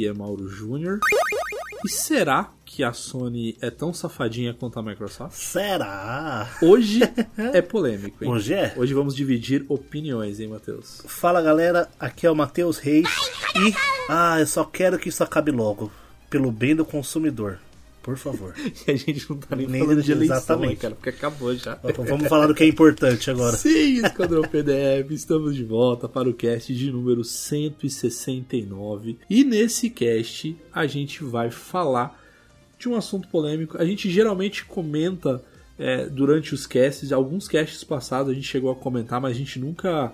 Aqui é Mauro Júnior. E será que a Sony é tão safadinha quanto a Microsoft? Será? Hoje é polêmico, hein? Hoje é? Hoje vamos dividir opiniões, hein, Matheus? Fala galera, aqui é o Matheus Reis e. Ah, eu só quero que isso acabe logo. Pelo bem do consumidor. Por favor. E a gente não tá nem, Nem falando de eleição, exatamente. né, cara? Porque acabou já. Vamos falar do que é importante agora. Sim, Esquadrão PDF, estamos de volta para o cast de número 169. E nesse cast a gente vai falar de um assunto polêmico. A gente geralmente comenta é, durante os casts, alguns casts passados a gente chegou a comentar, mas a gente nunca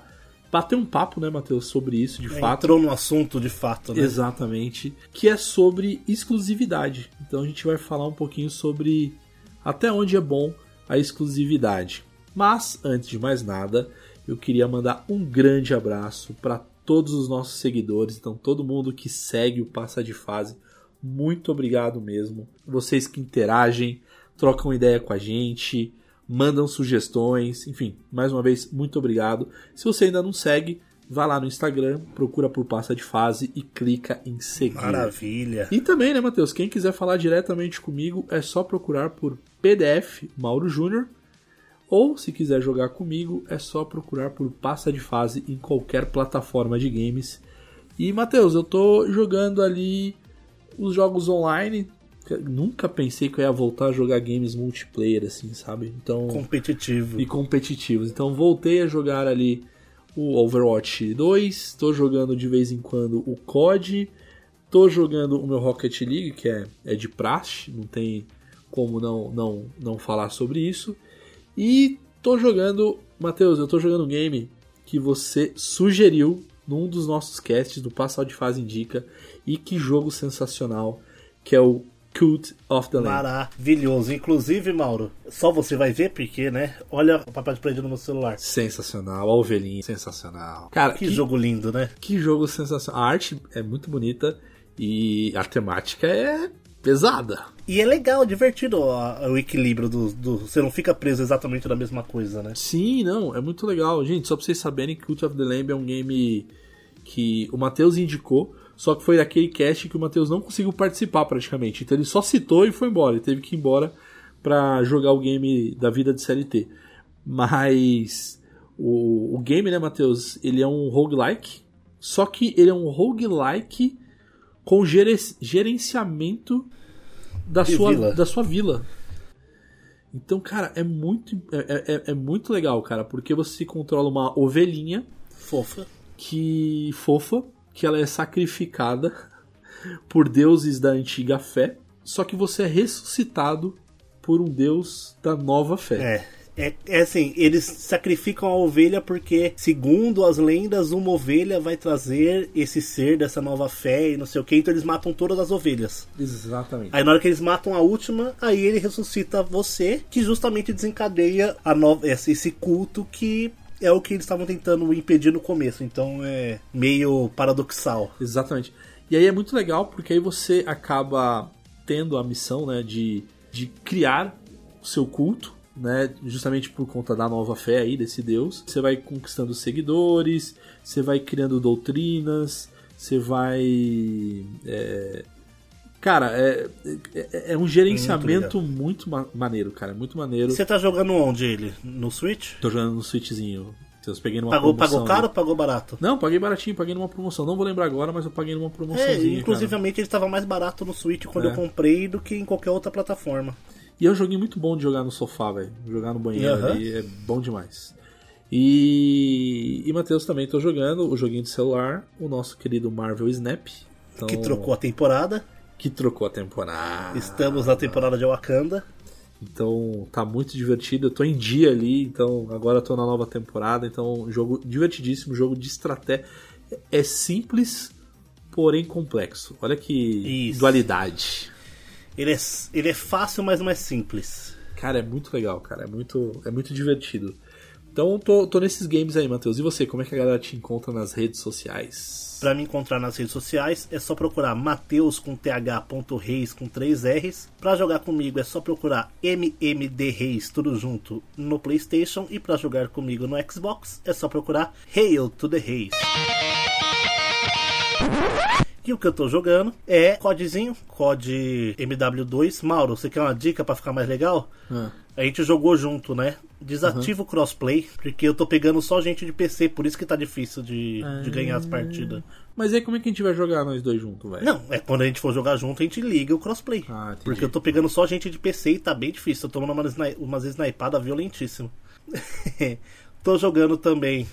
bateu um papo, né, Matheus, sobre isso de fato. Entrou no assunto de fato, né? Exatamente. Que é sobre exclusividade. Então a gente vai falar um pouquinho sobre até onde é bom a exclusividade. Mas, antes de mais nada, eu queria mandar um grande abraço para todos os nossos seguidores. Então, todo mundo que segue o Passa de Fase, muito obrigado mesmo. Vocês que interagem, trocam ideia com a gente, mandam sugestões, enfim, mais uma vez, muito obrigado. Se você ainda não segue, vá lá no Instagram, procura por Passa de Fase e clica em seguir. Maravilha. E também, né, Matheus? Quem quiser falar diretamente comigo é só procurar por PDF Mauro Júnior. Ou, se quiser jogar comigo, é só procurar por Passa de Fase em qualquer plataforma de games. E, Matheus, eu tô jogando ali os jogos online. Nunca pensei que eu ia voltar a jogar games multiplayer, assim, sabe? Então. Competitivo. E competitivos. Então voltei a jogar ali o Overwatch 2, tô jogando de vez em quando o COD, tô jogando o meu Rocket League, que é, é de praxe, não tem como não, não, não falar sobre isso. E tô jogando, Matheus, eu tô jogando um game que você sugeriu num dos nossos casts do Passal de Fase Indica, e que jogo sensacional, que é o Cult of the Lamb. Maravilhoso. Inclusive, Mauro, só você vai ver porque, né? Olha o papel de parede no meu celular. Sensacional, a ovelhinha, sensacional. Cara, Que, jogo lindo, né? Que jogo sensacional. A arte é muito bonita e a temática é pesada. E é legal, divertido ó, o equilíbrio do, do. Você não fica preso exatamente na mesma coisa, né? Sim, não, é muito legal. Gente, só pra vocês saberem, Cult of the Lamb é um game que o Matheus indicou, só que foi daquele cast que o Matheus não conseguiu participar praticamente. Então ele só citou e foi embora. Ele teve que ir embora pra jogar o game da vida de CLT. Mas o, o game, né, Matheus, ele é um roguelike, só que ele é um roguelike com gere- gerenciamento da sua, vila. da sua vila. Então, cara, é muito, é, é- é muito legal, cara, porque você controla uma ovelhinha Fofa. que fofa, que ela é sacrificada por deuses da antiga fé, só que você é ressuscitado por um deus da nova fé. É. É, é assim, eles sacrificam a ovelha porque, segundo as lendas, uma ovelha vai trazer esse ser dessa nova fé e não sei o que, então eles matam todas as ovelhas. Exatamente. Aí na hora que eles matam a última, aí ele ressuscita você, que justamente desencadeia a nova, esse, esse culto que é o que eles estavam tentando impedir no começo. Então é meio paradoxal. Exatamente. E aí é muito legal porque aí você acaba tendo a missão né, de, de criar o seu culto, né, justamente por conta da nova fé aí desse Deus. Você vai conquistando seguidores, você vai criando doutrinas, você vai. é, Cara, é, é, é um gerenciamento muito, ma- maneiro, cara. Muito maneiro. Você tá jogando onde ele? No Switch? Tô jogando no Switchzinho. Então, eu peguei numa Pagou, promoção. pagou caro ou pagou barato? Não, paguei baratinho, paguei numa promoção. Não vou lembrar agora, mas eu paguei numa É, promoçãozinha. inclusivamente ele estava mais barato no Switch quando É. eu comprei do que em qualquer outra plataforma. cara. E é um joguinho muito bom de jogar no sofá, velho. Jogar no banheiro Aham. ali é bom demais. E, e Matheus também tô jogando o joguinho de celular, o nosso querido Marvel Snap. Então, Que trocou a temporada. Que trocou a temporada. Estamos na temporada de Wakanda. Então tá muito divertido. Eu tô em dia ali, então agora eu tô na nova temporada. Então, jogo divertidíssimo, jogo de estratégia. É simples, porém complexo. Olha que Isso. dualidade. Ele é, ele é fácil, mas não é simples. Cara, é muito legal, cara. É muito, é muito divertido. Então, tô, tô nesses games aí, Matheus. E você, como é que a galera te encontra nas redes sociais? Pra me encontrar nas redes sociais é só procurar Mateus com th.reis com 3 R's. Pra jogar comigo é só procurar MMD Reis tudo junto no PlayStation e pra jogar comigo no Xbox é só procurar Hail to the Reis. E o que eu tô jogando é codezinho, COD MW2. Mauro, você quer uma dica pra ficar mais legal? Ah, A gente jogou junto, né? Desativa o crossplay, porque eu tô pegando só gente de PC, por isso que tá difícil de, de ganhar as partidas. Mas aí como é que a gente vai jogar nós dois juntos, velho? Não, é quando a gente for jogar junto, a gente liga o crossplay. Ah, porque eu tô pegando só gente de PC e tá bem difícil. Eu tô tomando umas, sni- umas snipadas violentíssimas. tô jogando também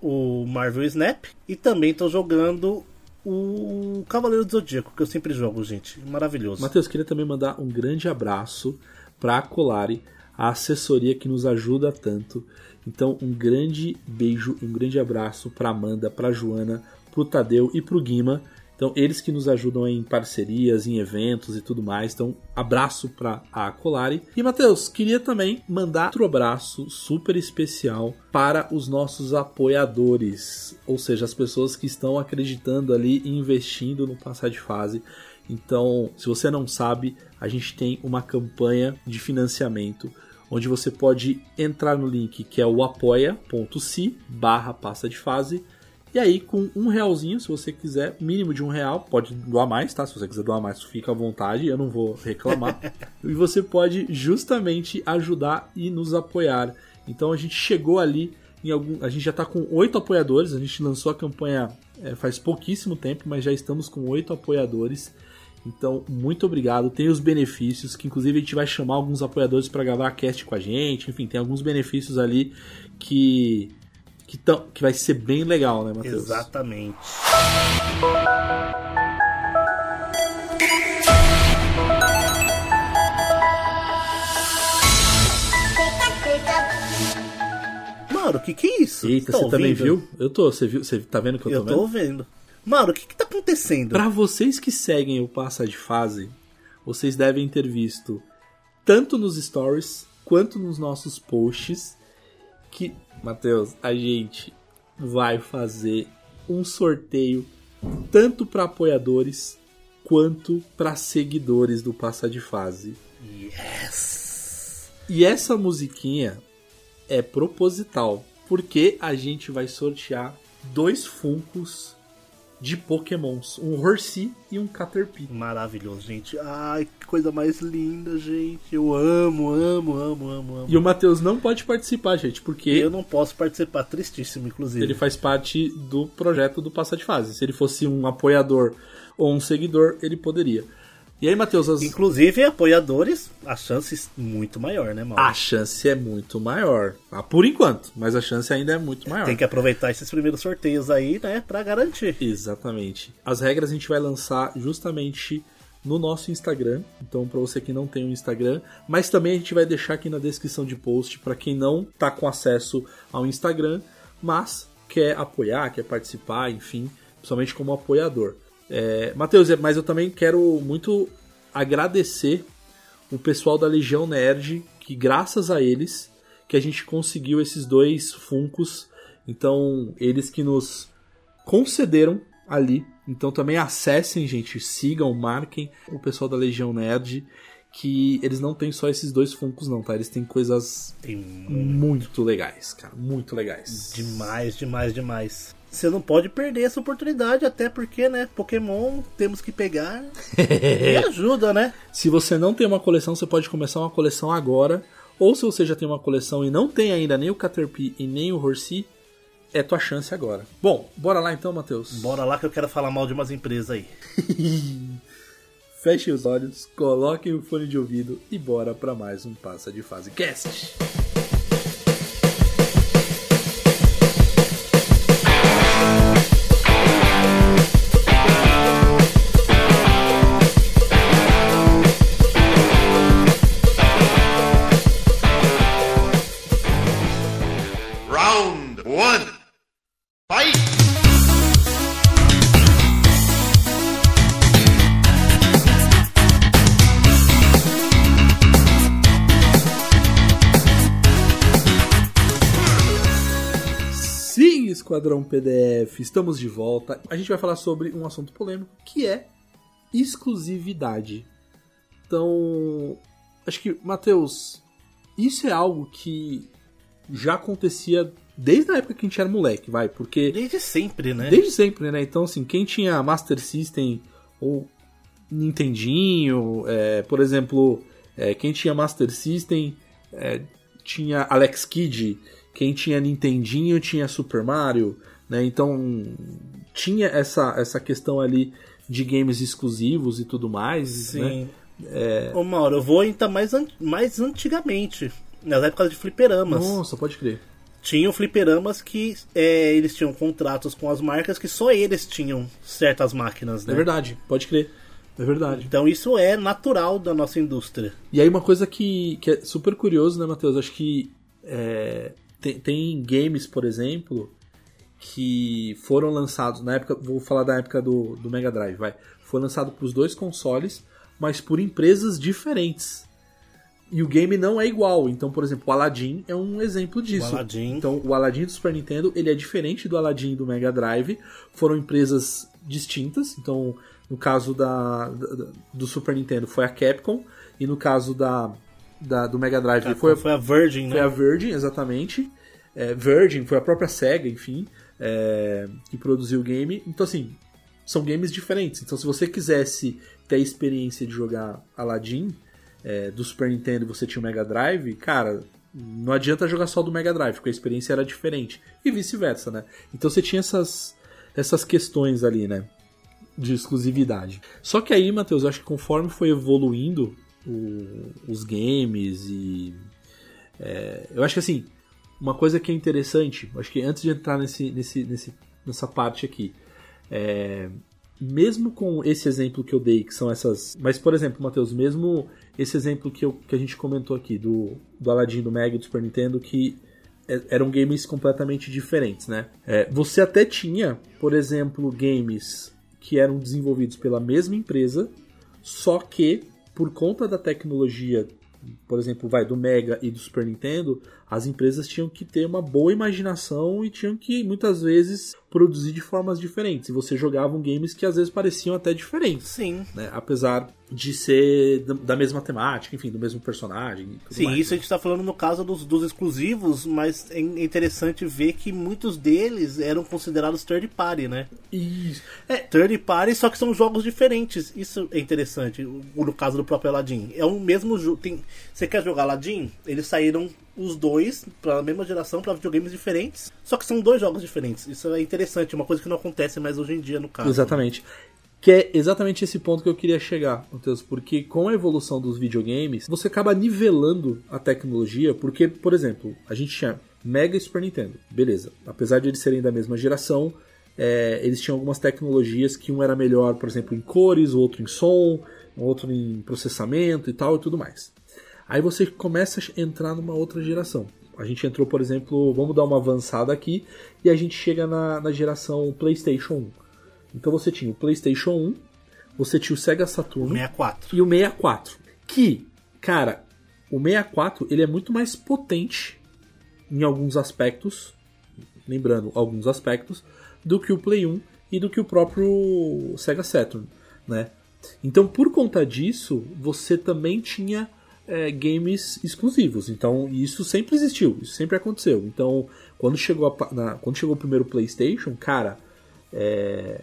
o Marvel Snap e também tô jogando o Cavaleiro do Zodíaco, que eu sempre jogo, gente. Maravilhoso. Matheus, queria também mandar um grande abraço para a Colari, a assessoria que nos ajuda tanto. Então, um grande beijo, um grande abraço para Amanda, para Joana, para o Tadeu e para o Guima. Então, eles que nos ajudam em parcerias, em eventos e tudo mais. Então, abraço para a Colari. E, Matheus, queria também mandar outro abraço super especial para os nossos apoiadores. Ou seja, as pessoas que estão acreditando ali e investindo no passar de fase. Então, se você não sabe, a gente tem uma campanha de financiamento onde você pode entrar no link que é o apoia.se barra passa de fase e aí com um realzinho, se você quiser, mínimo de um real, pode doar mais, tá? Se você quiser doar mais, fica à vontade, eu não vou reclamar. e você pode justamente ajudar e nos apoiar. Então a gente chegou ali em algum, a gente já está com oito apoiadores. A gente lançou a campanha é, faz pouquíssimo tempo, mas já estamos com oito apoiadores. Então, muito obrigado. Tem os benefícios, que inclusive a gente vai chamar alguns apoiadores para gravar cast com a gente. Enfim, tem alguns benefícios ali que que, tão, que vai ser bem legal, né, Matheus? Exatamente. Mauro, o que que é isso? Eita, Tá você também viu? Eu tô, você viu? Você tá vendo que eu tô Eu vendo? tô ouvindo. Mauro, o que que tá acontecendo? Pra vocês que seguem o Passa de Fase, vocês devem ter visto tanto nos stories quanto nos nossos posts que, Matheus, a gente vai fazer um sorteio tanto para apoiadores quanto para seguidores do Passa de Fase. Yes! E essa musiquinha é proposital, porque a gente vai sortear dois Funkos de Pokémons, um Horsey e um Caterpie. Maravilhoso, gente. Ai, que coisa mais linda, gente. Eu amo, amo, amo, amo, amo. E o Matheus não pode participar, gente, porque Eu não posso participar, tristíssimo, inclusive. ele faz parte do projeto do Passa de Fase. Se ele fosse um apoiador ou um seguidor, ele poderia. E aí, Matheus, as- Inclusive, apoiadores, a chance muito maior, né, Mauro? a chance é muito maior. Ah, por enquanto, mas a chance ainda é muito maior. Tem que aproveitar esses primeiros sorteios aí, né, pra garantir. Exatamente. As regras a gente vai lançar justamente no nosso Instagram. Então, para você que não tem um Instagram, mas também a gente vai deixar aqui na descrição de post para quem não tá com acesso ao Instagram, mas quer apoiar, quer participar, enfim, principalmente como apoiador. É, Matheus, é, mas eu também quero muito agradecer o pessoal da Legião Nerd, que graças a eles que a gente conseguiu esses dois Funcos. Então, eles que nos concederam ali. Então também acessem, gente, sigam, marquem o pessoal da Legião Nerd, que eles não têm só esses dois Funkos não, tá? Eles têm coisas Tem muito legais, cara, muito legais. demais, demais, demais. Você não pode perder essa oportunidade, até porque, né, Pokémon temos que pegar e ajuda, né? Se você não tem uma coleção, você pode começar uma coleção agora. Ou se você já tem uma coleção e não tem ainda nem o Caterpie e nem o Horsey, é tua chance agora. Bom, bora lá então, Matheus. Bora lá que eu quero falar mal de umas empresas aí. Fechem os olhos, coloquem o fone de ouvido e bora para mais um Passa de Fase Cast. Esquadrão PDF, estamos de volta. A gente vai falar sobre um assunto polêmico que é exclusividade. Então, acho que, Matheus, isso é algo que já acontecia desde a época que a gente era moleque, vai, porque Desde sempre, né? desde sempre, né? Então, assim, quem tinha Master System ou Nintendinho, é, por exemplo, é, quem tinha Master System é, tinha Alex Kidd, quem tinha Nintendinho tinha Super Mario, né? Então tinha essa, essa questão ali de games exclusivos e tudo mais, né? Sim. Ô, Mauro, eu vou ainda mais, an- mais antigamente, nas épocas de fliperamas. Nossa, pode crer. Tinham fliperamas que é, eles tinham contratos com as marcas que só eles tinham certas máquinas, né? É verdade, pode crer. É verdade. Então isso é natural da nossa indústria. E aí uma coisa que, que é super curioso, né, Matheus? Acho que é, tem, tem games, por exemplo, que foram lançados na época, vou falar da época do, do Mega Drive, vai. Foi lançado para os dois consoles, mas por empresas diferentes. E o game não é igual. Então, por exemplo, o Aladdin é um exemplo disso. O Aladdin. Então, o Aladdin do Super Nintendo, ele é diferente do Aladdin do Mega Drive. Foram empresas distintas. Então, no caso da, da- do Super Nintendo foi a Capcom e no caso da, da- do Mega Drive foi, Foi, a Virgin, foi né? a Virgin, exatamente. É, Virgin foi a própria Sega, enfim, é, que produziu o game. Então, assim, são games diferentes. Então, se você quisesse ter a experiência de jogar Aladdin é, do Super Nintendo e você tinha o Mega Drive, cara, não adianta jogar só do Mega Drive, porque a experiência era diferente. E vice-versa, né? Então você tinha essas, essas questões ali, né? De exclusividade. Só que aí, Matheus, eu acho que conforme foi evoluindo o- os games e. é, eu acho que assim, uma coisa que é interessante, acho que antes de entrar nesse, nesse, nesse, nessa parte aqui, é, mesmo com esse exemplo que eu dei, que são essas. Mas, por exemplo, Matheus, mesmo esse exemplo que, eu, que a gente comentou aqui, do, do Aladdin, do Mega do Super Nintendo, que é- eram games completamente diferentes, né? É, você até tinha, por exemplo, games que eram desenvolvidos pela mesma empresa, só que por conta da tecnologia, por exemplo, vai do Mega e do Super Nintendo, as empresas tinham que ter uma boa imaginação e tinham que muitas vezes produzir de formas diferentes. E você jogava games que às vezes pareciam até diferentes, Sim. né? Apesar de ser da- mesma temática, enfim, do mesmo personagem. Sim, mais. isso a gente tá falando no caso dos, dos exclusivos, mas é interessante ver que muitos deles eram considerados third party, né? Isso. É, third party, só que são jogos diferentes. Isso é interessante. No caso do próprio Aladdin. É o mesmo jogo. Tem... Você quer jogar Aladdin? Eles saíram os dois para a mesma geração, para videogames diferentes. Só que são dois jogos diferentes. Isso é interessante, uma coisa que não acontece mais hoje em dia no caso. Exatamente. Que é exatamente esse ponto que eu queria chegar, Matheus, porque com a evolução dos videogames, você acaba nivelando a tecnologia, porque, por exemplo, a gente tinha Mega e Super Nintendo, beleza. Apesar de eles serem da mesma geração, é, eles tinham algumas tecnologias que um era melhor, por exemplo, em cores, o outro em som, o outro em processamento e tal e tudo mais. Aí você começa a entrar numa outra geração. A gente entrou, por exemplo, vamos dar uma avançada aqui, e a gente chega na, na geração PlayStation 1. Então você tinha o PlayStation 1, você tinha o Sega Saturn 64. e o 64. Que, cara, o 64 ele é muito mais potente em alguns aspectos, lembrando, alguns aspectos, do que o Play 1 e do que o próprio Sega Saturn, né? Então, por conta disso, você também tinha é, games exclusivos. Então, isso sempre existiu, isso sempre aconteceu. Então, quando chegou, a na- quando chegou o primeiro PlayStation, cara, é,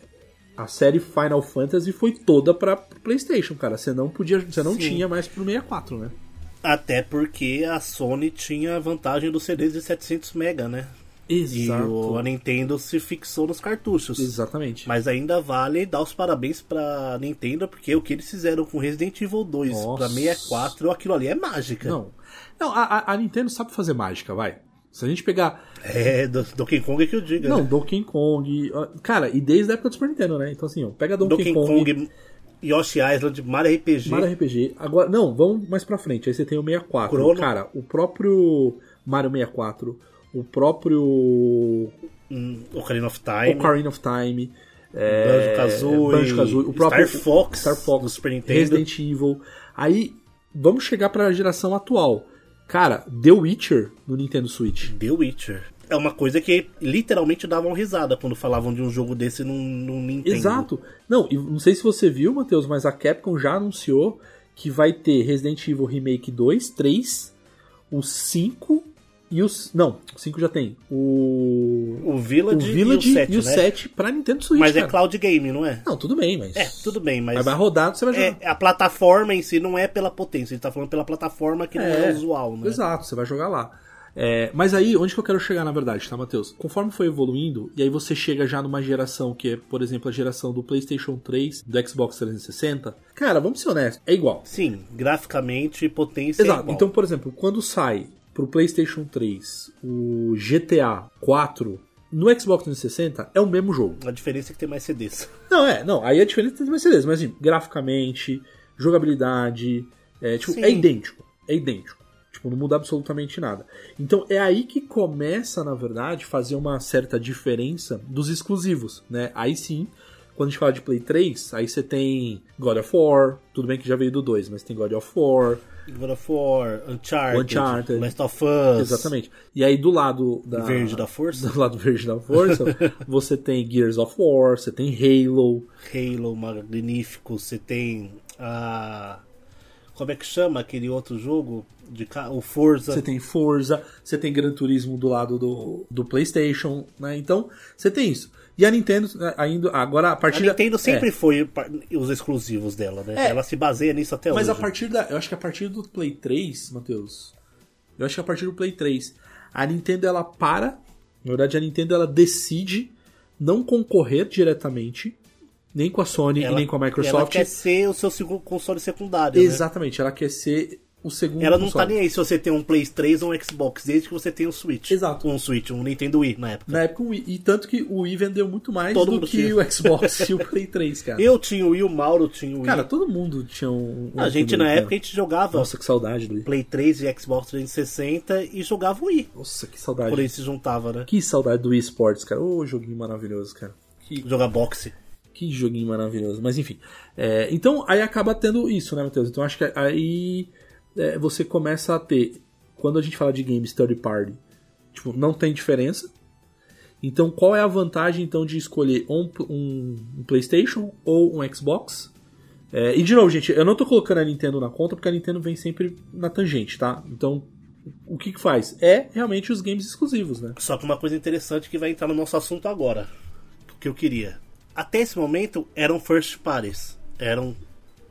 a série Final Fantasy foi toda pra PlayStation, cara. Você não podia, você não Sim. tinha mais pro 64, né? Até porque a Sony tinha a vantagem dos CDs de 700 MB, né? E o, a Nintendo se fixou nos cartuchos. Exatamente. Mas ainda vale dar os parabéns pra Nintendo, porque o que eles fizeram com Resident Evil 2 Nossa. pra 64, aquilo ali é mágica. Não, não a, a- Nintendo sabe fazer mágica, vai. Se a gente pegar É, do Donkey Kong é que eu diga. Não, né? Donkey Kong. Cara, e desde a época do Super Nintendo, né? Então, assim, ó, pega Donkey, Donkey Kong, Kong, Yoshi Island, Mario RPG. Mario RPG. Agora, não, vamos mais pra frente. Aí você tem o 64. Chrono. Cara, o próprio Mario 64, o próprio Ocarina of Time. Ocarina of Time. É, Banjo-Kazooie, Banjo-Kazooie, o próprio Star Fox, Star Fox do Super Nintendo. Resident Evil. Aí, vamos chegar pra geração atual. Cara, The Witcher no Nintendo Switch. The Witcher. É uma coisa que literalmente davam risada quando falavam de um jogo desse num, num Nintendo. Exato. Não, e não sei se você viu, Matheus, mas a Capcom já anunciou que vai ter Resident Evil Remake 2, 3, o 5 e os. Não, o 5 já tem. O. O O Village, Village e o 7, e o né? 7 pra Nintendo Switch. Mas é cara. cloud game, não é? Não, tudo bem, mas. É, tudo bem, mas Mas vai rodar, você vai jogar. é, a plataforma em si não é pela potência, a gente tá falando pela plataforma que não é, usual, né? Exato, você vai jogar lá. É, mas aí, onde que eu quero chegar na verdade, tá, Matheus? Conforme foi evoluindo, e aí você chega já numa geração que é, por exemplo, a geração do PlayStation 3, do Xbox 360. Cara, vamos ser honestos, é igual. Sim, graficamente, potência é Exato. igual. Então, por exemplo, quando sai pro PlayStation 3 o GTA 4 no Xbox 360 é o mesmo jogo. A diferença é que tem mais CDs. Não, é, não, aí a diferença tem mais CDs, mas assim, graficamente, jogabilidade, é, tipo, Sim. é idêntico. É idêntico. Tipo, não muda absolutamente nada. Então é aí que começa, na verdade, fazer uma certa diferença dos exclusivos, né? Aí sim, quando a gente fala de Play 3, aí você tem God of War, tudo bem que já veio do 2, mas tem God of War, God of War, Uncharted, Uncharted. Last of Us, Exatamente. E aí do lado da Verde da Força. do lado verde da força, você tem Gears of War, você tem Halo, Halo Magnífico, você tem a... Como é que chama aquele outro jogo? De ca... O Forza. você tem Forza, você tem Gran Turismo do lado do, do PlayStation, né? Então, você tem isso. E a Nintendo né, ainda agora a A partir da- Nintendo sempre é, foi os exclusivos dela, né? É. Ela se baseia nisso até Mas hoje. a partir da, eu acho que a partir do Play 3, Matheus. Eu acho que a partir do Play 3, a Nintendo ela para, na verdade a Nintendo ela decide não concorrer diretamente nem com a Sony Ela- e nem com a Ela Microsoft. quer ser o seu console secundário, né? Exatamente, ela quer ser o segundo Ela não console. tá nem aí se você tem um Play 3 ou um Xbox, desde que você tenha um Switch. Exato. Um Switch, um Nintendo Wii na época. Na época o Wii. E tanto que o Wii vendeu muito mais Todo do que tinha. o Xbox e o Play 3, cara. Eu tinha o Wii, o Mauro tinha o Wii. Cara, todo mundo tinha um. um a gente Wii, na cara. época a gente jogava Nossa, que saudade do Wii. Play 3 e Xbox 360 e jogava o Wii. Nossa, que saudade. Por aí se juntava, né? Que saudade do Wii Sports, cara. Ô, joguinho maravilhoso, cara. Que, Jogar boxe. que joguinho maravilhoso. Mas enfim. É, então, aí acaba tendo isso, né, Matheus? Então, acho que aí é, você começa a ter. Quando a gente fala de games third party, tipo, não tem diferença. Então, qual é a vantagem então de escolher um, um- um PlayStation ou um Xbox? É, e de novo, gente, eu não tô colocando a Nintendo na conta porque a Nintendo vem sempre na tangente, tá? Então, o que que faz? É realmente os games exclusivos, né? Só que uma coisa interessante que vai entrar no nosso assunto agora. Que eu queria. Até esse momento eram first parties. Eram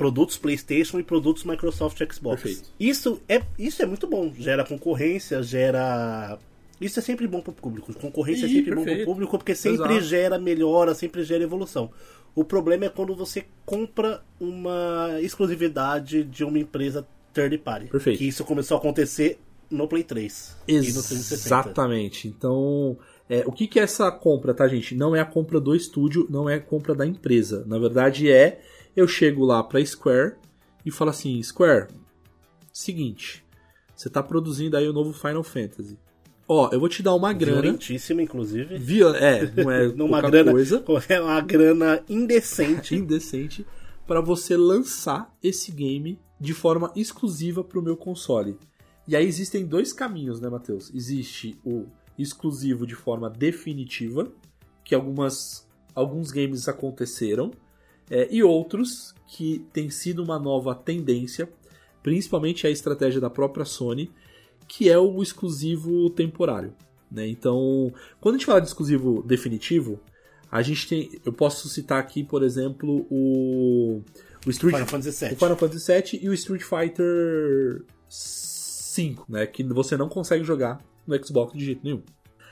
produtos PlayStation e produtos Microsoft Xbox. Perfeito. Isso é, isso é muito bom. Gera concorrência, gera. Isso é sempre bom pro público. Concorrência Ih, é sempre bom perfeito. pro público porque sempre Exato. gera melhora, sempre gera evolução. O problema é quando você compra uma exclusividade de uma empresa third party. Perfeito. Que isso começou a acontecer no Play 3 e no 360. Exatamente. Então, é, o que, que é essa compra, tá, gente? Não é a compra do estúdio, não é a compra da empresa. Na verdade, é eu chego lá pra Square e falo assim: Square, seguinte, você tá produzindo aí o novo Final Fantasy. Ó, eu vou te dar uma grana. Violentíssima, inclusive. Via, é, não é pouca grana, coisa. é uma grana indecente. indecente para você lançar esse game de forma exclusiva para o meu console. E aí existem dois caminhos, né, Matheus? Existe o exclusivo de forma definitiva, que algumas, alguns games aconteceram, é, e outros que tem sido uma nova tendência principalmente a estratégia da própria Sony, que é o exclusivo temporário. Né? Então, quando a gente fala de exclusivo definitivo, a gente tem. Eu posso citar aqui, por exemplo, o. O Street, Final Fantasy VII. o Final Fantasy VII e o Street Fighter 5, né? Que você não consegue jogar no Xbox de jeito nenhum.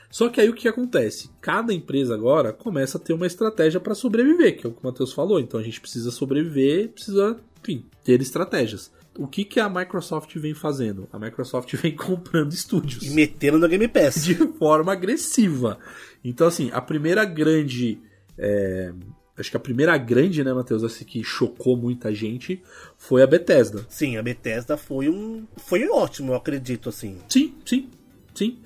Só que aí o que acontece? Cada empresa agora começa a ter uma estratégia para sobreviver, que é o que o Matheus falou. Então a gente precisa sobreviver, precisa, enfim, ter estratégias. O que, que a Microsoft vem fazendo? A Microsoft vem comprando estúdios E metendo no Game Pass. de forma agressiva. Então, assim, a primeira grande. é, acho que a primeira grande, né, Matheus, assim, que chocou muita gente foi a Bethesda. Sim, a Bethesda foi um. Foi ótimo, eu acredito, assim. Sim, sim, sim.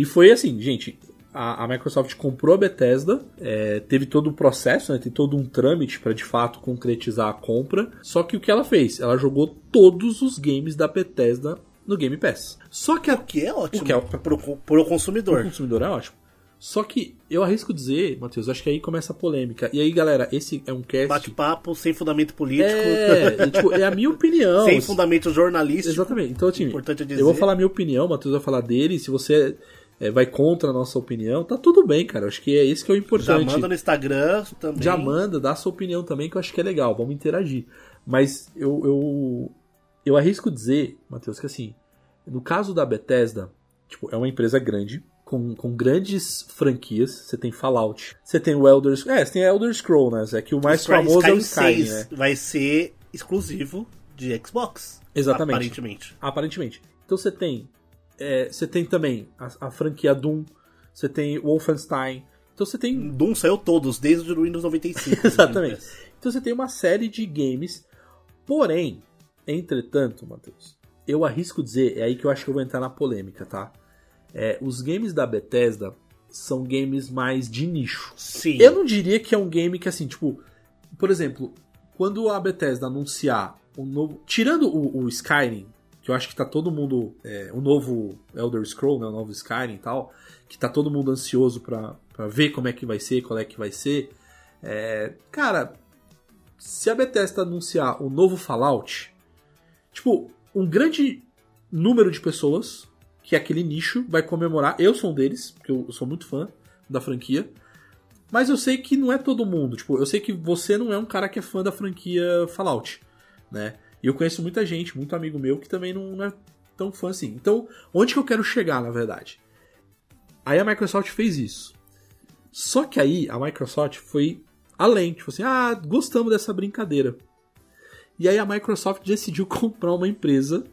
E foi assim, gente. A, a Microsoft comprou a Bethesda, é, teve todo o processo, né, tem todo um trâmite para de fato concretizar a compra. Só que o que ela fez? Ela jogou todos os games da Bethesda no Game Pass. Só que a, O que é ótimo O que é- pro, pro o consumidor. consumidor é ótimo. Só que eu arrisco dizer, Matheus, acho que aí começa a polêmica. E aí, galera, esse é um cast. Bate-papo sem fundamento político, É, e, tipo, é a minha opinião. sem fundamento jornalístico. Exatamente. Então, assim, Importante dizer. eu vou falar a minha opinião, Matheus vai falar dele. Se você é, vai contra a nossa opinião, tá tudo bem, cara. Acho que é isso que é o Já importante. manda no Instagram também. Já manda, dá a sua opinião também, que eu acho que é legal. Vamos interagir. Mas eu, eu, eu arrisco dizer, Matheus, que assim, no caso da Bethesda, tipo, é uma empresa grande, com, com grandes franquias. Você tem Fallout, você tem o Elder É, você tem Elder Scroll, né? É que o mais Sky- famoso é o Skyrim, 6 né? vai ser exclusivo de Xbox. Exatamente. Aparentemente. Aparentemente. Então você tem. É, você tem também a, a franquia Doom, você tem Wolfenstein. Então você tem Doom saiu todos, desde o Windows 95. Exatamente. Então você tem uma série de games. Porém, entretanto, Matheus, eu arrisco dizer, é aí que eu acho que eu vou entrar na polêmica, tá? É, os games da Bethesda são games mais de nicho. Sim. Eu não diria que é um game que assim, tipo, por exemplo, quando a Bethesda anunciar um novo. Tirando o, o Skyrim, que eu acho que tá todo mundo. É, o novo Elder Scroll, né? O novo Skyrim e tal. Que tá todo mundo ansioso pra, ver como é que vai ser, qual é que vai ser. É, cara, se a Bethesda anunciar o novo Fallout, tipo, um grande número de pessoas, que é aquele nicho, vai comemorar. Eu sou um deles, porque eu sou muito fã da franquia. Mas eu sei que não é todo mundo. Tipo, eu sei que você não é um cara que é fã da franquia Fallout, né? E eu conheço muita gente, muito amigo meu, que também não, não é tão fã assim. Então, onde que eu quero chegar, na verdade? Aí a Microsoft fez isso. Só que aí a Microsoft foi além, tipo assim, ah, gostamos dessa brincadeira. E aí a Microsoft decidiu comprar uma empresa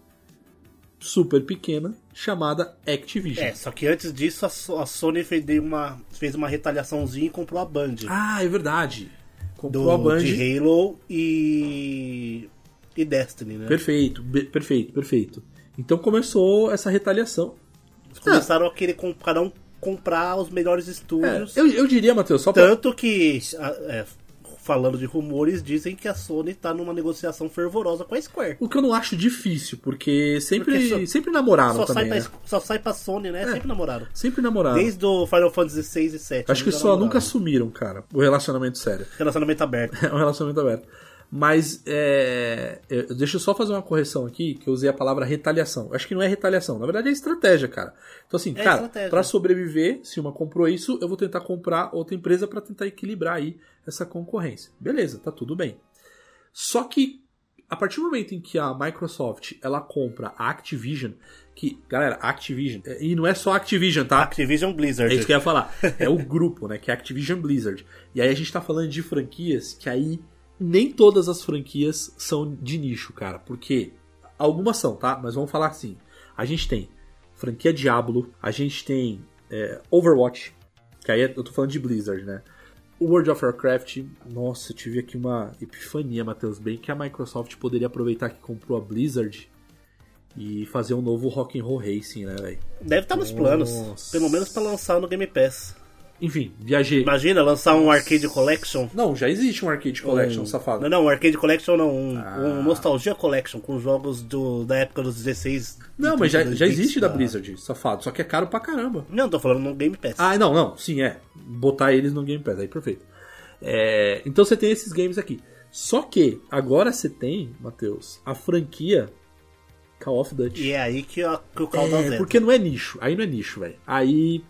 super pequena chamada Activision. É, só que antes disso a, So- a Sony fez uma, fez uma retaliaçãozinha e comprou a Band. Ah, é verdade. Comprou do, a Band. de Halo e. e Destiny, né? Perfeito, perfeito, perfeito. Então começou essa retaliação. Eles começaram a querer com- cada um comprar os melhores É, estúdios. eu, eu diria, Matheus, só pra. Tanto que, a- é, falando de rumores, dizem que a Sony tá numa negociação fervorosa com a Square. O que eu não acho difícil, porque sempre, Porque só- sempre namoraram Só sai, também. pra, né? só sai pra Sony, né? Sempre namoraram. Sempre namoraram. Desde o Final Fantasy 6 e 7. Acho que eles já só namoraram. nunca assumiram, cara, o relacionamento sério. Relacionamento aberto. É um relacionamento aberto. Mas, é, eu- deixa eu só fazer uma correção aqui, que eu usei a palavra retaliação. Eu Acho que não é retaliação, na verdade é estratégia, cara. Então, assim, É cara, pra sobreviver, se uma comprou isso, eu vou tentar comprar outra empresa pra tentar equilibrar aí essa concorrência. Beleza, tá tudo bem. Só que, a partir do momento em que a Microsoft ela compra a Activision, que, galera, Activision, é, e não é só Activision, tá? Activision Blizzard. É isso que eu ia falar. É o grupo, né? Que é a Activision Blizzard. E aí a gente tá falando de franquias que aí nem todas as franquias são de nicho, cara. Porque algumas são, tá? Mas vamos falar assim. A gente tem franquia Diablo, a gente tem é, Overwatch, que aí eu tô falando de Blizzard, né? World of Warcraft, nossa, eu tive aqui uma epifania, Matheus, bem que a Microsoft poderia aproveitar que comprou a Blizzard e fazer um novo Rock'n'Roll Racing, né, velho? Deve estar nos planos. Pelo menos pra lançar no Game Pass. Enfim, viajei. Imagina lançar um Arcade Collection. Não, já existe um Arcade Collection, Um- safado. Não, não, um Arcade Collection não. Um, Ah. um Nostalgia Collection com jogos do, da época dos 16. Não, mas já, 32 já existe da Blizzard, safado. Só que é caro pra caramba. Não, tô falando no Game Pass. Ah, não, não. Sim, é. Botar eles no Game Pass, aí perfeito. É, então você tem esses games aqui. Só que agora você tem, Matheus, a franquia Call of Duty. E é aí que, a, que o caldo É, porque não é nicho. Aí não é nicho, velho. Aí.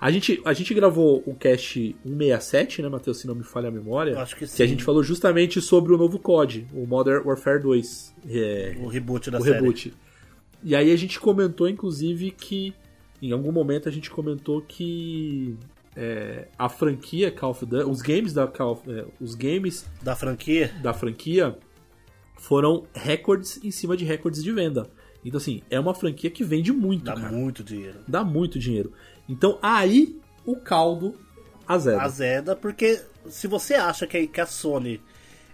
A gente, a gente gravou o cast 167, né, Matheus? Se não me falha a memória. Acho que a sim. gente falou justamente sobre o novo COD, o Modern Warfare 2. É, O reboot da o série. reboot. E aí a gente comentou, inclusive, que. Em algum momento a gente comentou que. é, a franquia Call of Duty. Os games da Call of, é, Os games Da franquia. da franquia foram recordes em cima de recordes de venda. Então, assim, é uma franquia que vende muito, Dá cara. muito dinheiro. Dá muito dinheiro. Então, aí o caldo azeda. Azeda, porque se você acha que, que a Sony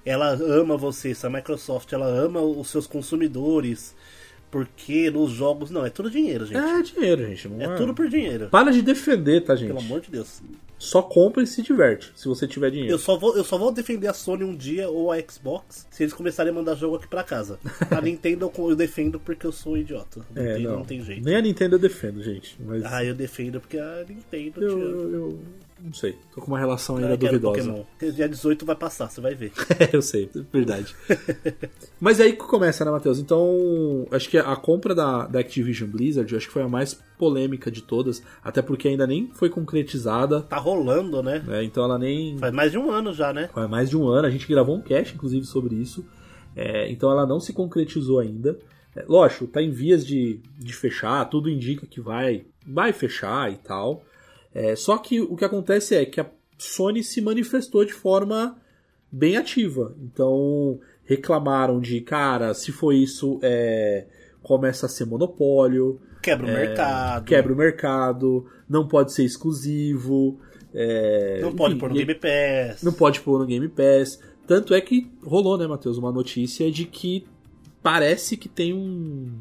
ela ama você, se a Microsoft ela ama os seus consumidores, porque nos jogos. Não, é tudo dinheiro, gente. É dinheiro, gente. Não É tudo por dinheiro. Para de defender, tá, gente? Pelo amor de Deus. Só compra e se diverte, se você tiver dinheiro. Eu só, vou, eu só vou defender a Sony um dia ou a Xbox se eles começarem a mandar jogo aqui pra casa. A Nintendo eu- defendo porque eu sou um idiota. A É, Nintendo não. não. tem jeito. Nem a Nintendo eu defendo, gente. Mas Ah, eu defendo porque a Nintendo. eu, eu, eu não sei. Tô com uma relação ainda quero duvidosa. Pokémon. Dia 18 vai passar, você vai ver. É, eu sei, verdade. Mas é aí que começa, né, Matheus? Então, acho que a compra da, da Activision Blizzard, acho que foi a mais polêmica de todas, até porque ainda nem foi concretizada, Tá rolando, né? né? Então ela nem Faz mais de um ano já, né? faz mais de um ano, a gente gravou um cast, inclusive, sobre isso. É, então ela não se concretizou ainda. É, lógico, tá em vias de, de fechar, tudo indica que vai, vai fechar e tal. É, só que o que acontece é que a Sony se manifestou de forma bem ativa. Então reclamaram de, cara, se for isso, é, começa a ser monopólio, Quebra o mercado. quebra o mercado, não pode ser exclusivo. é, Não pode enfim, pôr no Game Pass. não pode pôr no Game Pass. Tanto é que rolou, né, Matheus, uma notícia de que parece que tem um,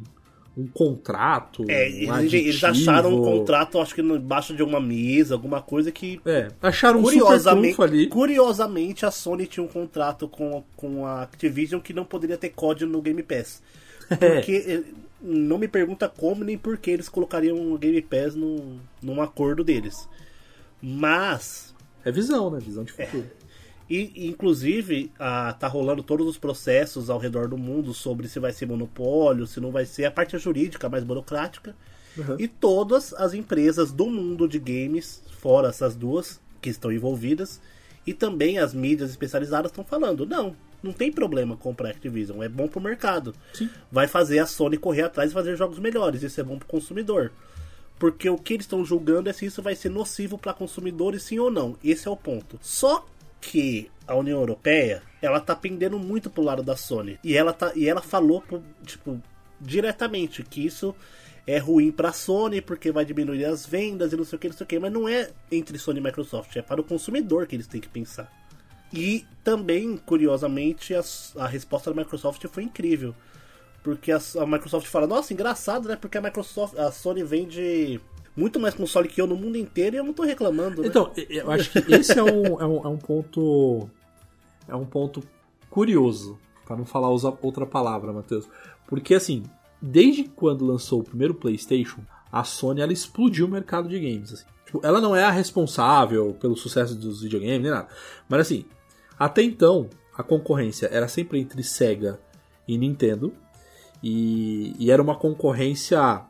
um contrato. É, um eles, eles acharam um contrato, acho que embaixo de alguma mesa, alguma coisa que. É, acharam um Curiosamente, ali. curiosamente, a Sony tinha um contrato com, com a Activision que não poderia ter código no Game Pass. É. Porque eh, não me pergunta como nem por que eles colocariam o Game Pass num, num acordo deles. Mas É visão, né? Visão de futuro. E, inclusive, tá rolando todos os processos ao redor do mundo sobre se vai ser monopólio, se não vai ser. A parte jurídica mais burocrática. Uhum. E todas as empresas do mundo de games, fora essas duas que estão envolvidas, e também as mídias especializadas estão falando: não, não tem problema comprar Activision, é bom pro mercado. Sim. Vai fazer a Sony correr atrás e fazer jogos melhores, isso é bom pro consumidor. Porque o que eles estão julgando é se isso vai ser nocivo para consumidores, sim ou não. Esse é o ponto. Só que a União Europeia, ela tá pendendo muito pro lado da Sony. E ela, tá, e ela falou, tipo, diretamente que isso é ruim pra Sony porque vai diminuir as vendas e não sei o que, não sei o que. Mas não é entre Sony e Microsoft, é para o consumidor que eles têm que pensar. E também, curiosamente, a, a resposta da Microsoft foi incrível. Porque a, a Microsoft fala, nossa, engraçado, né? Porque a Microsoft, a Sony vende muito mais console que eu no mundo inteiro e eu não tô reclamando, né? Então, eu acho que esse é um, é um, é um ponto. É um ponto curioso, para não falar outra palavra, Matheus. Porque assim, desde quando lançou o primeiro PlayStation, a Sony ela explodiu o mercado de games. assim. Tipo, ela não é a responsável pelo sucesso dos videogames nem nada. Mas assim, até então, a concorrência era sempre entre Sega e Nintendo. E, e era uma concorrência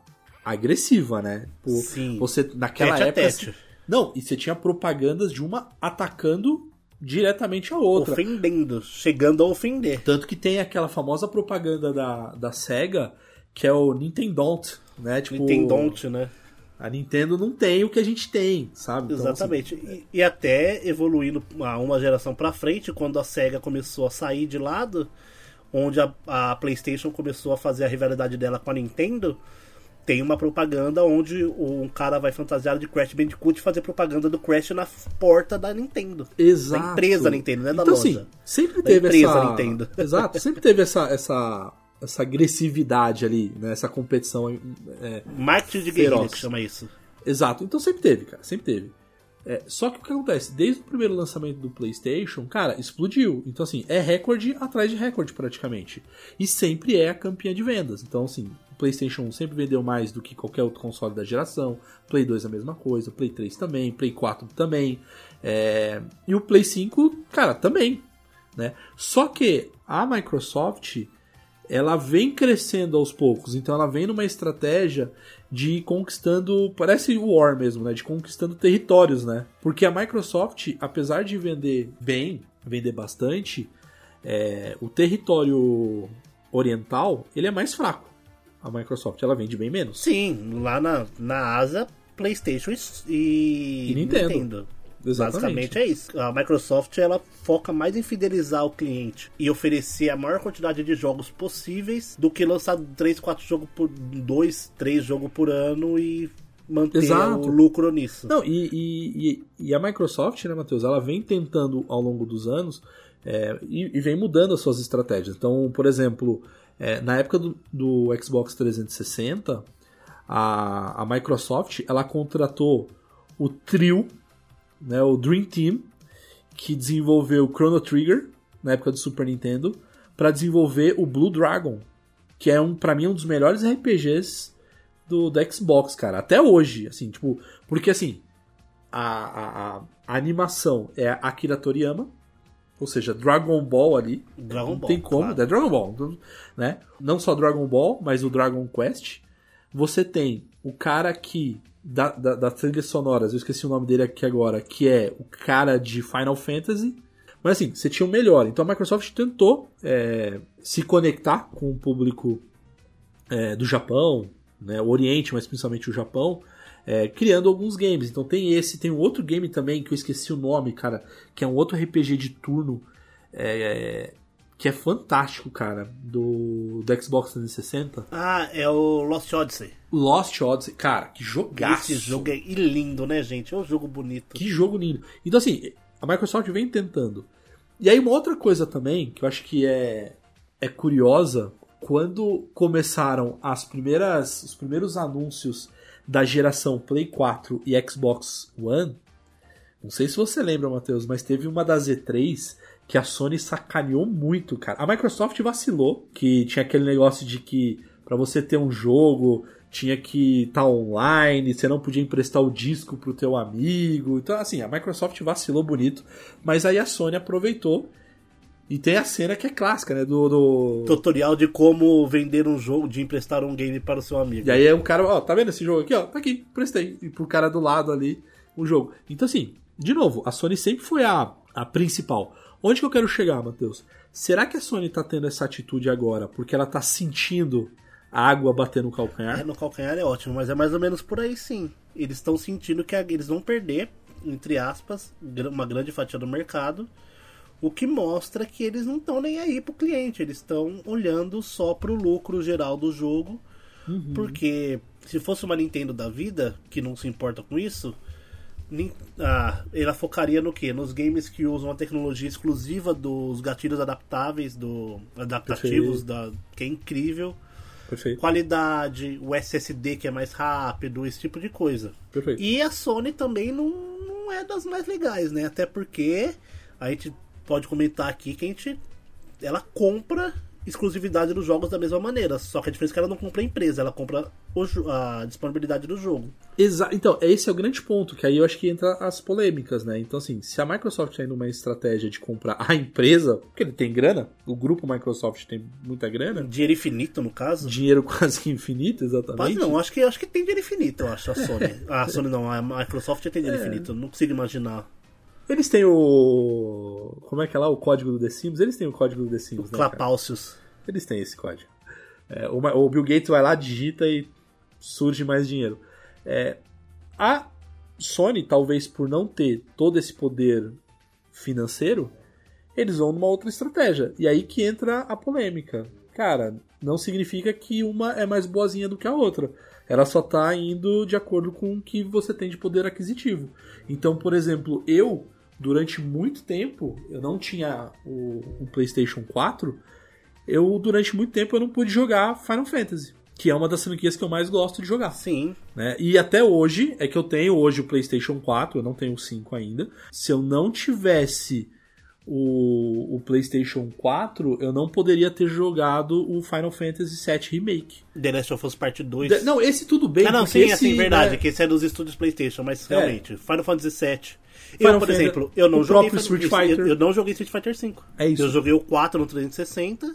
agressiva, né? Tipo, Sim. Você, naquela Tete época. tete. assim, não, e você tinha propagandas de uma atacando diretamente a outra. ofendendo, chegando a ofender. Tanto que tem aquela famosa propaganda da, da SEGA, que é o Nintendont, né? Tipo, Nintendonte, né? A Nintendo não tem o que a gente tem, sabe? Então, Exatamente. E, e até evoluindo a uma geração pra frente, quando a SEGA começou a sair de lado, onde a, a PlayStation começou a fazer a rivalidade dela com a Nintendo, tem uma propaganda onde um cara vai fantasiado de Crash Bandicoot fazer propaganda do Crash na porta da Nintendo. assim, Exato. Da empresa Nintendo, não é da então, loja. assim, sempre Da teve empresa essa... Nintendo. Exato, sempre teve essa, essa, essa agressividade ali, né? Essa competição é, Marketing de guerrilha que chama isso. Exato, então sempre teve, cara, sempre teve. É, só que o que acontece? Desde o primeiro lançamento do PlayStation, cara, explodiu. Então, assim, é recorde atrás de recorde praticamente. E sempre é a campeã de vendas. Então, assim, PlayStation 1 sempre vendeu mais do que qualquer outro console da geração. Play 2 a mesma coisa, Play 3 também, Play 4 também. É, E o Play 5, cara, também. Né? Só que a Microsoft ela vem crescendo aos poucos. Então ela vem numa estratégia de conquistando, parece War mesmo, né? De conquistando territórios, né? Porque a Microsoft, apesar de vender bem, vender bastante, é, o território oriental ele é mais fraco. A Microsoft ela vende bem menos. Sim, lá na, na Asa, PlayStation e, E Nintendo. Exatamente. Basicamente é isso. A Microsoft ela foca mais em fidelizar o cliente e oferecer a maior quantidade de jogos possíveis do que lançar 3, 4 jogos por 2, 3 jogos por ano e manter Exato. o lucro nisso. Não, e, e, e- e a Microsoft, né, Matheus, ela vem tentando ao longo dos anos é, e, e vem mudando as suas estratégias. Então, por exemplo, é, na época do, do Xbox 360, a, a Microsoft ela contratou o trio, né, o Dream Team, que desenvolveu Chrono Trigger na época do Super Nintendo, para desenvolver o Blue Dragon, que é um para mim um dos melhores RPGs do, do Xbox, cara, até hoje, assim, tipo, porque assim, a, a, a- animação é Akira Toriyama, ou seja, Dragon Ball ali, Dragon não Ball, tem como, claro. é Dragon Ball, não- né? Não só Dragon Ball, mas o Dragon Quest. Você tem o cara que da, da, das trilhas sonoras, eu esqueci o nome dele aqui agora, que é o cara de Final Fantasy. Mas assim, você tinha o melhor. Então a Microsoft tentou é, se conectar com o público é, do Japão, né, o Oriente, mas principalmente o Japão, é, criando alguns games. Então tem esse, tem um outro game também que eu esqueci o nome, cara, que é um outro RPG de turno é, que é fantástico, cara, do, do Xbox 360. Ah, é o Lost Odyssey. Lost Odyssey, cara, que jogaço! Esse jogo é lindo, né, gente? É um jogo bonito. Que jogo lindo. Então, assim, a Microsoft vem tentando. E aí, uma outra coisa também, que eu acho que é, é curiosa, quando começaram as primeiras, os primeiros anúncios da geração Play 4 e Xbox One, não sei se você lembra, Matheus, mas teve uma da Z3 que a Sony sacaneou muito, cara. A Microsoft vacilou, que tinha aquele negócio de que pra você ter um jogo tinha que estar online, você não podia emprestar o disco pro teu amigo. Então, assim, a Microsoft vacilou bonito, mas aí a Sony aproveitou. E tem a cena que é clássica, né? Do. do... Tutorial de como vender um jogo, de emprestar um game para o seu amigo. E aí é um cara, ó, tá vendo esse jogo aqui, ó? Tá aqui, prestei. E pro cara do lado ali, o jogo. Então, assim, de novo, a Sony sempre foi a, a principal. Onde que eu quero chegar, Matheus? Será que a Sony tá tendo essa atitude agora porque ela tá sentindo a água bater no calcanhar? É, no calcanhar é ótimo, mas é mais ou menos por aí sim. Eles estão sentindo que a- eles vão perder, entre aspas, uma grande fatia do mercado, o que mostra que eles não estão nem aí pro cliente, eles estão olhando só pro lucro geral do jogo, porque se fosse uma Nintendo da vida, que não se importa com isso, ah, ela focaria no que? Nos games que usam a tecnologia exclusiva dos gatilhos adaptáveis, do adaptativos, Perfeito. da, que é incrível Perfeito. qualidade, o SSD que é mais rápido, esse tipo de coisa. Perfeito. E a Sony também não, não é das mais legais, né? Até porque a gente pode comentar aqui que a gente ela compra exclusividade dos jogos da mesma maneira, só que a diferença é que ela não compra a empresa, ela compra o a disponibilidade do jogo. Exa então, esse é o grande ponto, que aí eu acho que entra as polêmicas, né? Então, assim, se a Microsoft tá indo numa estratégia de comprar a empresa, porque ele tem grana, o grupo Microsoft tem muita grana, Dinheiro infinito, no caso. dinheiro quase que infinito, Mas exatamente. não, acho que, acho que tem dinheiro infinito, eu acho, a Sony. a Sony não, a Microsoft tem dinheiro infinito, eu não consigo imaginar. Eles têm o. Como é que é lá? O código do The Sims? Eles têm o código do The Sims, né? cara? Clapaucios. Eles têm esse código. É, o, o Bill Gates vai lá, digita e surge mais dinheiro. É, a Sony, talvez por não ter todo esse poder financeiro, eles vão numa outra estratégia. E aí que entra a polêmica. Cara, não significa que uma é mais boazinha do que a outra. Ela só tá indo de acordo com o que você tem de poder aquisitivo. Então, por exemplo, eu, durante muito tempo, eu não tinha o, o PlayStation 4. Eu, durante muito tempo, eu não pude jogar Final Fantasy. Que é uma das franquias que eu mais gosto de jogar Sim, né? E até hoje, é que eu tenho hoje o PlayStation 4, eu não tenho o 5 ainda. Se eu não tivesse o, o PlayStation 4, eu não poderia ter jogado o Final Fantasy VII Remake. The Last of Us Part 2. De- não, esse tudo bem, ah, não, sim, esse, assim, verdade, né, que esse é dos estúdios PlayStation, mas É. realmente, Final Fantasy VII. Final eu, por Fantasy- exemplo, eu não joguei Street Fighter. Eu, eu não joguei Street Fighter V. É isso. Eu joguei o 4 no 360,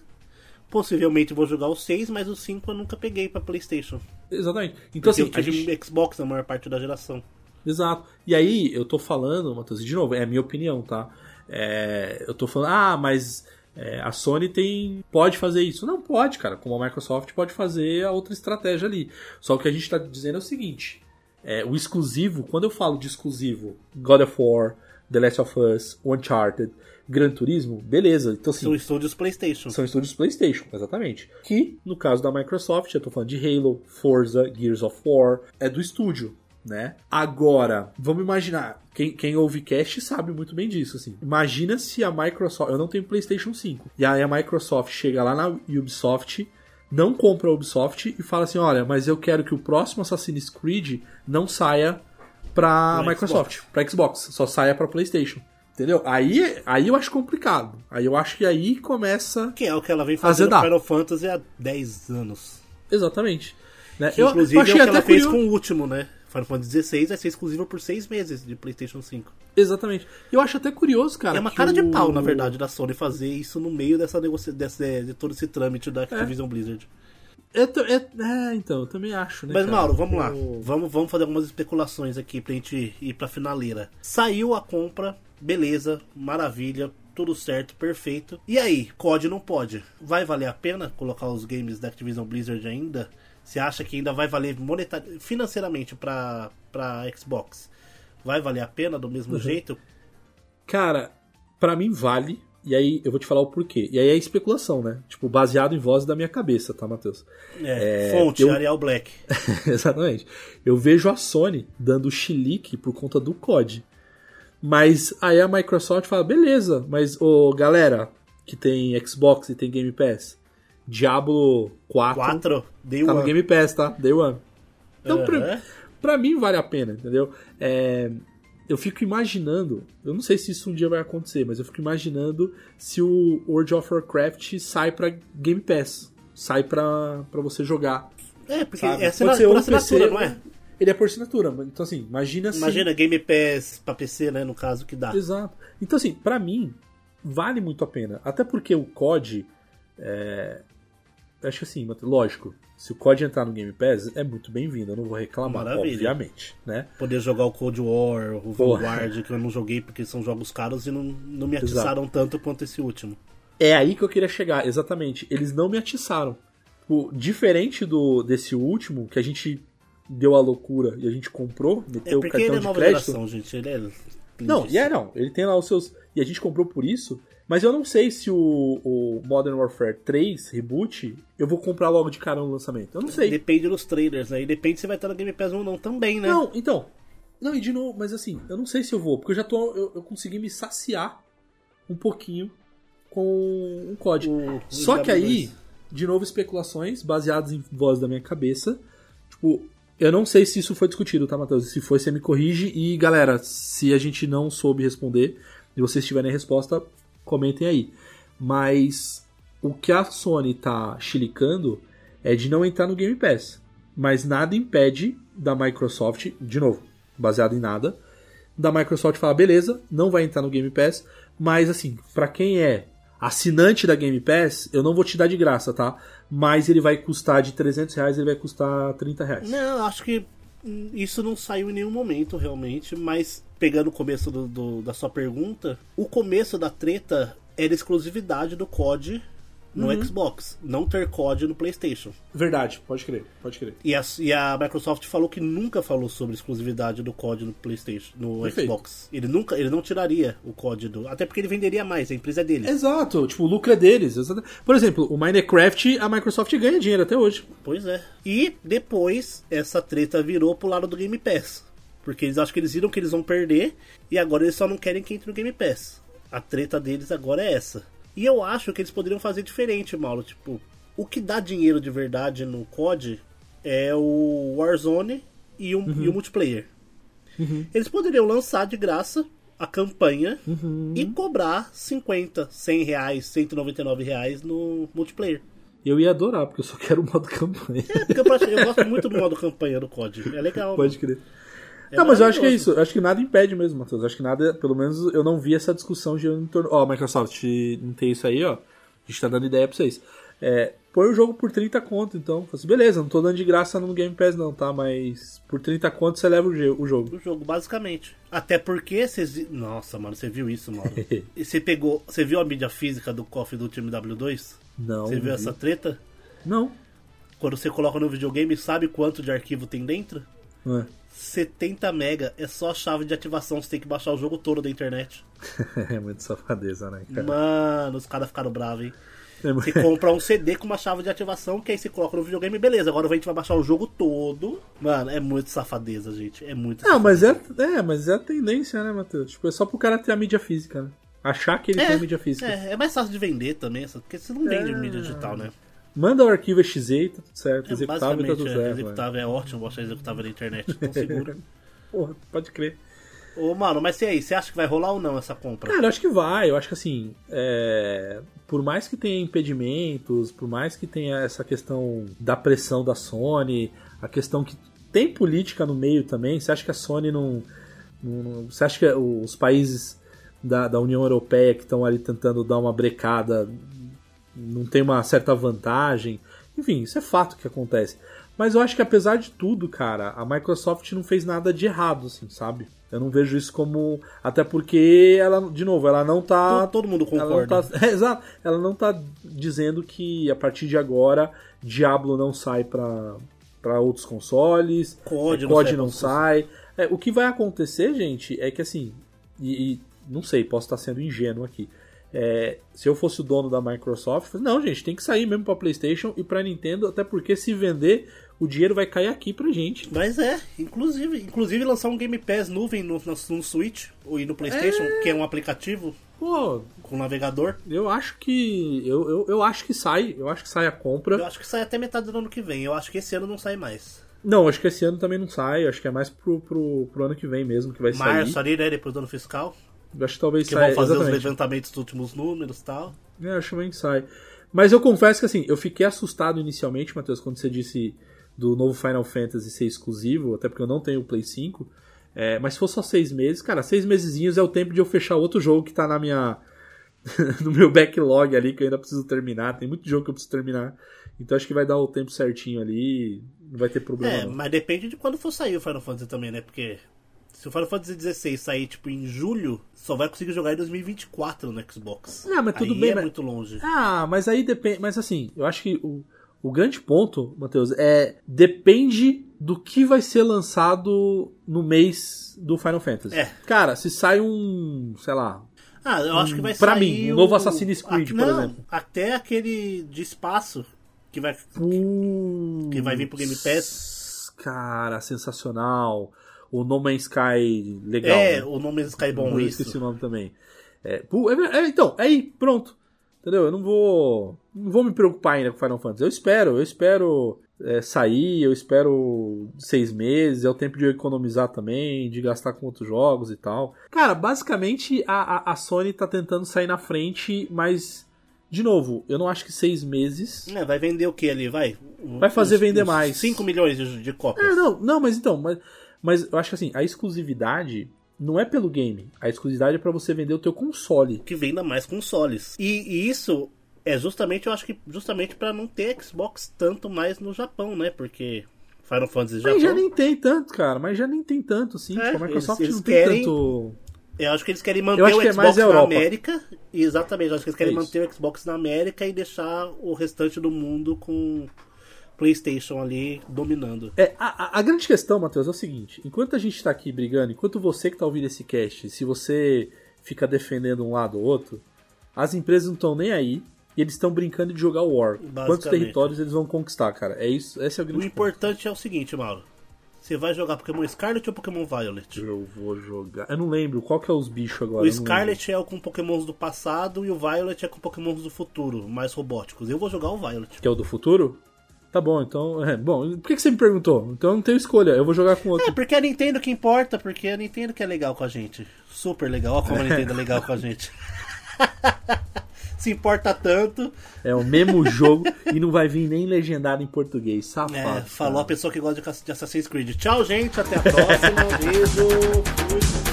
possivelmente vou jogar o 6, mas o 5 eu nunca peguei pra PlayStation. Exatamente. Então, assim, eu a tive gente... Xbox na maior parte da geração. Exato. E aí, eu tô falando, Matheus, de novo, é a minha opinião, tá? É, eu tô falando, ah, mas é, a Sony tem pode fazer isso. Não pode, cara. Como a Microsoft pode fazer a outra estratégia ali. Só o que a gente tá dizendo é o seguinte: é, o exclusivo, quando eu falo de exclusivo, God of War, The Last of Us, Uncharted, Gran Turismo, beleza. Então, assim, São estúdios PlayStation. são estúdios PlayStation, exatamente. Que, no caso da Microsoft, eu tô falando de Halo, Forza, Gears of War, é do estúdio, né? Agora, vamos imaginar, quem, quem ouve cast sabe muito bem disso, assim. Imagina se a Microsoft, eu não tenho PlayStation 5, e aí a Microsoft chega lá na Ubisoft, não compra a Ubisoft e fala assim, olha, mas eu quero que o próximo Assassin's Creed não saia pra Pra Microsoft, Xbox. pra Xbox, só saia pra PlayStation. Entendeu? Aí, aí eu acho complicado. Aí eu acho que aí começa. Que é o que ela vem fazendo Azedar. no Final Fantasy há 10 anos. Exatamente. Né? Que, Eu, inclusive eu achei é o que até ela fez curioso. com o último, né? Final Fantasy XVI vai ser exclusivo por 6 meses de PlayStation 5. Exatamente. Eu acho até curioso, cara. é uma cara de o- pau, na verdade, da Sony fazer isso no meio dessa negocia... desse, de todo esse trâmite É. da Activision Blizzard. É, é- é, então, eu também acho, né? Mas, cara? Mauro, vamos lá. Vamos, vamos fazer algumas especulações aqui pra gente ir pra finaleira. Saiu a compra, beleza, maravilha, tudo certo, perfeito. E aí, COD não pode? Vai valer a pena colocar os games da Activision Blizzard ainda? Você acha que ainda vai valer monetar... financeiramente pra, pra Xbox? Vai valer a pena do Uhum. mesmo jeito? Cara, pra mim vale. E aí eu vou te falar o porquê. E aí é especulação, né? Tipo, baseado em voz da minha cabeça, tá, Matheus? É, É, fonte, eu- Arial Black. Exatamente. Eu vejo a Sony dando chilique por conta do COD. Mas aí a Microsoft fala, beleza, mas ô galera que tem Xbox e tem Game Pass, Diablo 4, 4, Day tá no One. Game Pass, tá? Day One. Então, pra, Aham. pra mim vale a pena, entendeu? É, eu fico imaginando, eu não sei se isso um dia vai acontecer, mas eu fico imaginando se o World of Warcraft sai pra Game Pass, sai pra, pra você jogar. É, porque sabe? é assina... Por assinatura, PC, não é? Ele é por assinatura, então assim, imagina se... Imagina Game Pass pra PC, né? No caso que dá. Exato. Então assim, pra mim, vale muito a pena. Até porque o COD, é... acho que assim, lógico, se o COD entrar no Game Pass, é muito bem-vindo, eu não vou reclamar, Maravilha. obviamente, né? Poder jogar o Cold War, o. Vanguard, que eu não joguei porque são jogos caros e não, não me atiçaram tanto quanto esse último. É aí que eu queria chegar, exatamente. Eles não me atiçaram. Tipo, diferente do desse último, que a gente deu a loucura e a gente comprou, É meteu o porque cartão ele é de nova crédito. geração, gente. Ele é. Não, e é não. Ele tem lá os seus. E a gente comprou por isso. Mas eu não sei se o, o Modern Warfare 3 Reboot eu vou comprar logo de cara no lançamento. Eu não sei. Depende dos trailers, né? E depende se vai estar no Game Pass ou não também, né? Não, então. Não, e de novo, mas assim, eu não sei se eu vou, porque eu já tô. Eu, eu consegui me saciar um pouquinho com um COD. O- Só que aí, 2. de novo, especulações baseadas em voz da minha cabeça. Tipo, eu não sei se isso foi discutido, tá, Matheus? Se foi, você me corrige. E galera, se a gente não soube responder e vocês tiverem a resposta, comentem aí. Mas o que a Sony tá chilicando é de não entrar no Game Pass. Mas nada impede da Microsoft, de novo, baseado em nada, da Microsoft falar, beleza, não vai entrar no Game Pass, mas assim, pra quem é assinante da Game Pass, eu não vou te dar de graça, tá? Mas ele vai custar de 300 reais, ele vai custar 30 reais. Não, acho que isso não saiu em nenhum momento, realmente. Mas, pegando o começo do- do- da sua pergunta, o começo da treta era exclusividade do COD no Uhum. Xbox. Não ter COD no PlayStation. Verdade, pode crer, pode crer. E a, e a Microsoft falou que nunca falou sobre exclusividade do COD no PlayStation, no Perfeito. Xbox. Ele nunca, ele não tiraria o COD do, até porque ele venderia mais, a empresa é dele. Exato, tipo, o lucro é deles. Por exemplo, o Minecraft, a Microsoft ganha dinheiro até hoje. Pois é. E depois essa treta virou pro lado do Game Pass, porque eles acham que eles viram que eles vão perder e agora eles só não querem que entre no Game Pass. A treta deles agora é essa. E eu acho que eles poderiam fazer diferente, Mauro. Tipo, o que dá dinheiro de verdade no COD é o Warzone e o, e o multiplayer. Eles poderiam lançar de graça a campanha e cobrar 50, 100 reais, 199 reais no multiplayer. Eu ia adorar, porque eu só quero o modo campanha. É, porque eu, eu gosto muito do modo campanha do COD. É legal. Pode crer. É não, mas eu acho que é isso. Eu acho que nada impede mesmo, Matheus. Eu acho que nada, pelo menos eu não vi essa discussão girando em torno. Ó, Microsoft, não tem isso aí, ó. A gente tá dando ideia pra vocês. É, põe o jogo por 30 conto, então. Fala assim, beleza, não tô dando de graça no Game Pass não, tá? Mas por 30 conto você leva o, o jogo. O jogo, basicamente. Até porque vocês. vi- Nossa, mano, você viu isso, mano? E você pegou. Você viu a mídia física do KOF do time W2? Não. Você viu não essa vi. treta? Não. Quando você coloca no videogame, sabe quanto de arquivo tem dentro? É. 70 mega é só a chave de ativação, você tem que baixar o jogo todo da internet. É muito safadeza, né, cara? Mano, os caras ficaram bravos, hein? É mu- Você compra um CD com uma chave de ativação, que aí você coloca no videogame, beleza. Agora a gente vai baixar o jogo todo. Mano, é muito safadeza, gente. É muito Ah, safadeza. mas é, é, mas é a tendência, né, Matheus? Tipo, é só pro cara ter a mídia física, né? Achar que ele tem a mídia física. É, é mais fácil de vender também, porque você não vende mídia digital, né? Manda o arquivo exe e tá tudo certo. É, executável e tá tudo é, certo. executável é ótimo baixar executável na internet, tão seguro. Porra, pode crer. Ô, mano, mas e aí, você acha que vai rolar ou não essa compra? Cara, eu acho que vai. Eu acho que assim, é, por mais que tenha impedimentos, por mais que tenha essa questão da pressão da Sony, a questão que tem política no meio também. Você acha que a Sony não. não- você acha que os países da, da União Europeia que estão ali tentando dar uma brecada não tem uma certa vantagem? Enfim, isso é fato que acontece. Mas eu acho que apesar de tudo, cara, a Microsoft não fez nada de errado, assim, sabe? Eu não vejo isso como. Até porque ela, de novo, ela não tá. todo, todo mundo Ela não concorda. tá, é, exato. Ela não tá dizendo que a partir de agora Diablo não sai pra pra outros consoles, COD é, não sai não sai. É, o que vai acontecer, gente, é que assim, e, e não sei, posso estar sendo ingênuo aqui. É, se eu fosse o dono da Microsoft, falei, não, gente, tem que sair mesmo pra PlayStation e pra Nintendo, até porque se vender, o dinheiro vai cair aqui pra gente. Mas é, inclusive, inclusive lançar um Game Pass nuvem no, no, Switch ou no PlayStation, que é um aplicativo Pô, com navegador. eu acho que eu, eu, eu acho que sai, eu acho que sai a compra. Eu acho que sai até metade do ano que vem. Eu acho que esse ano não sai mais. Não, acho que esse ano também não sai. Acho que é mais pro, pro, pro ano que vem mesmo que vai Março sair. ali, né? Depois do ano fiscal. Eu acho que talvez Que saia. vão fazer os exatamente. levantamentos dos últimos números e tal. É, acho que sai. Mas eu confesso que assim, eu fiquei assustado inicialmente, Matheus, quando você disse do novo Final Fantasy ser exclusivo, até porque eu não tenho o Play 5. É, mas se for só seis meses, cara, seis mesezinhos é o tempo de eu fechar outro jogo que tá na minha. no meu backlog ali, que eu ainda preciso terminar. Tem muito jogo que eu preciso terminar. Então acho que vai dar o tempo certinho ali. Não vai ter problema. É, não. mas depende de quando for sair o Final Fantasy também, né? Porque se o Final Fantasy XVI sair, tipo, em julho, só vai conseguir jogar em 2024 no Xbox. Não, mas tudo Aí bem, é mas- muito longe. Ah, mas aí depende. Mas assim, eu acho que o, o grande ponto, Matheus, é depende do que vai ser lançado no mês do Final Fantasy. É. Cara, se sai um, sei lá. Ah, eu acho que vai Hum, pra sair mim, um novo Assassin's Creed, por não, exemplo. Até aquele de espaço que vai. Que vai vir pro Game Pass. Cara, sensacional. O No Man's Sky legal. é, né? o nome do Sky bom eu isso. esqueci o nome também. É, é, é, então, aí, pronto. Entendeu? Eu não vou. Não vou me preocupar ainda com Final Fantasy. Eu espero, eu espero é, sair, eu espero seis meses, é o tempo de eu economizar também, de gastar com outros jogos e tal. Cara, basicamente a, a, a Sony tá tentando sair na frente, mas. De novo, eu não acho que seis meses. É, vai vender o que ali? Vai? Vai fazer vender mais. 5 milhões de, de cópias. É, não, não, mas então, mas, mas eu acho que assim, a exclusividade não é pelo game. A exclusividade é pra você vender o teu console. que venda mais consoles. E, e isso é justamente, eu acho que justamente para não ter Xbox tanto mais no Japão, né? Porque Final Fantasy Mas já Japão, nem tem tanto, cara. Mas já nem tem tanto, sim. É, tipo, a Microsoft eles- não eles tem querem- tanto. eu acho que eles querem manter o é Xbox a na. América. Exatamente, eu acho que eles querem É manter o Xbox na América e deixar o restante do mundo com PlayStation ali dominando. É, a, a- grande questão, Matheus, é o seguinte: enquanto a gente tá aqui brigando, enquanto você que tá ouvindo esse cast, se você fica defendendo um lado ou outro, as empresas não estão nem aí e eles estão brincando de jogar War. Quantos territórios eles vão conquistar, cara? É isso, esse é o O grande ponto. importante é o seguinte, Mauro. Você vai jogar Pokémon Scarlet ou Pokémon Violet? Eu vou jogar. Eu não lembro qual que é os bichos agora. O. Scarlet é o com Pokémons do passado e o Violet é com Pokémons do futuro, mais robóticos. Eu vou jogar o Violet. Que é o do futuro? Tá bom, então. É, bom, por que, que você me perguntou? Então eu não tenho escolha, eu vou jogar com outro. É, porque a Nintendo que importa, porque a Nintendo que é legal com a gente. Super legal, olha como a Nintendo é legal com a gente. Se importa tanto. É o mesmo jogo e não vai vir nem legendado em português. Safado. É, falou a cara. pessoa que gosta de Assassin's Creed. Tchau, gente. Até a próxima. Beijo. Fui.